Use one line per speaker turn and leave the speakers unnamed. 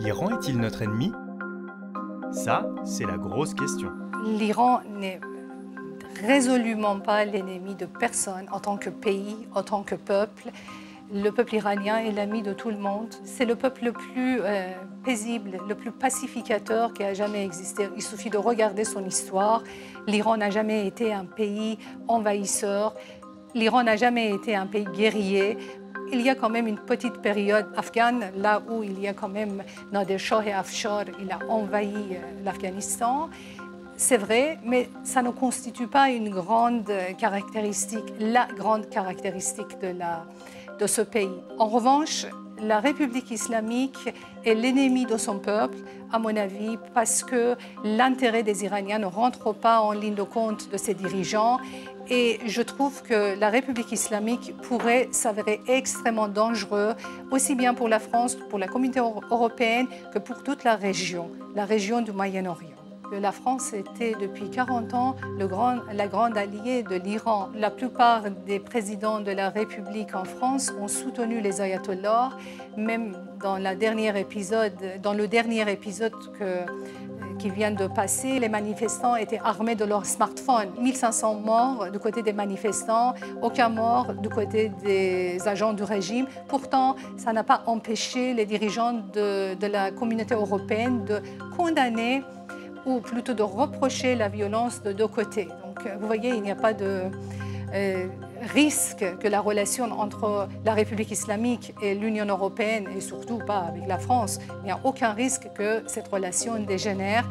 L'Iran est-il notre ennemi? Ça, c'est la grosse question.
L'Iran n'est résolument pas l'ennemi de personne en tant que pays, en tant que peuple. Le peuple iranien est l'ami de tout le monde. C'est le peuple le plus euh, paisible, le plus pacificateur qui a jamais existé. Il suffit de regarder son histoire. L'Iran n'a jamais été un pays envahisseur. L'Iran n'a jamais été un pays guerrier. Il y a quand même une petite période afghane, là où il y a quand même Nader Shah et Afshar, il a envahi euh, l'Afghanistan. C'est vrai, mais ça ne constitue pas une grande caractéristique, la grande caractéristique de, de ce pays. En revanche, la République islamique est l'ennemi de son peuple, à mon avis, parce que l'intérêt des Iraniens ne rentre pas en ligne de compte de ses dirigeants. Et je trouve que la République islamique pourrait s'avérer extrêmement dangereux, aussi bien pour la France, pour la communauté européenne, que pour toute la région, la région du Moyen-Orient. La France était depuis 40 ans la grande alliée de l'Iran. La plupart des présidents de la République en France ont soutenu les ayatollahs, même dans, épisode, dans le dernier épisode que, qui vient de passer, les manifestants étaient armés de leurs smartphones. 1500 morts du côté des manifestants, aucun mort du côté des agents du régime. Pourtant, ça n'a pas empêché les dirigeants de la communauté européenne de condamner ou plutôt de reprocher la violence de deux côtés. Donc, euh, vous voyez, il n'y a pas de euh, risque que la relation entre la République islamique et l'Union européenne, et surtout pas avec la France, il n'y a aucun risque que cette relation dégénère.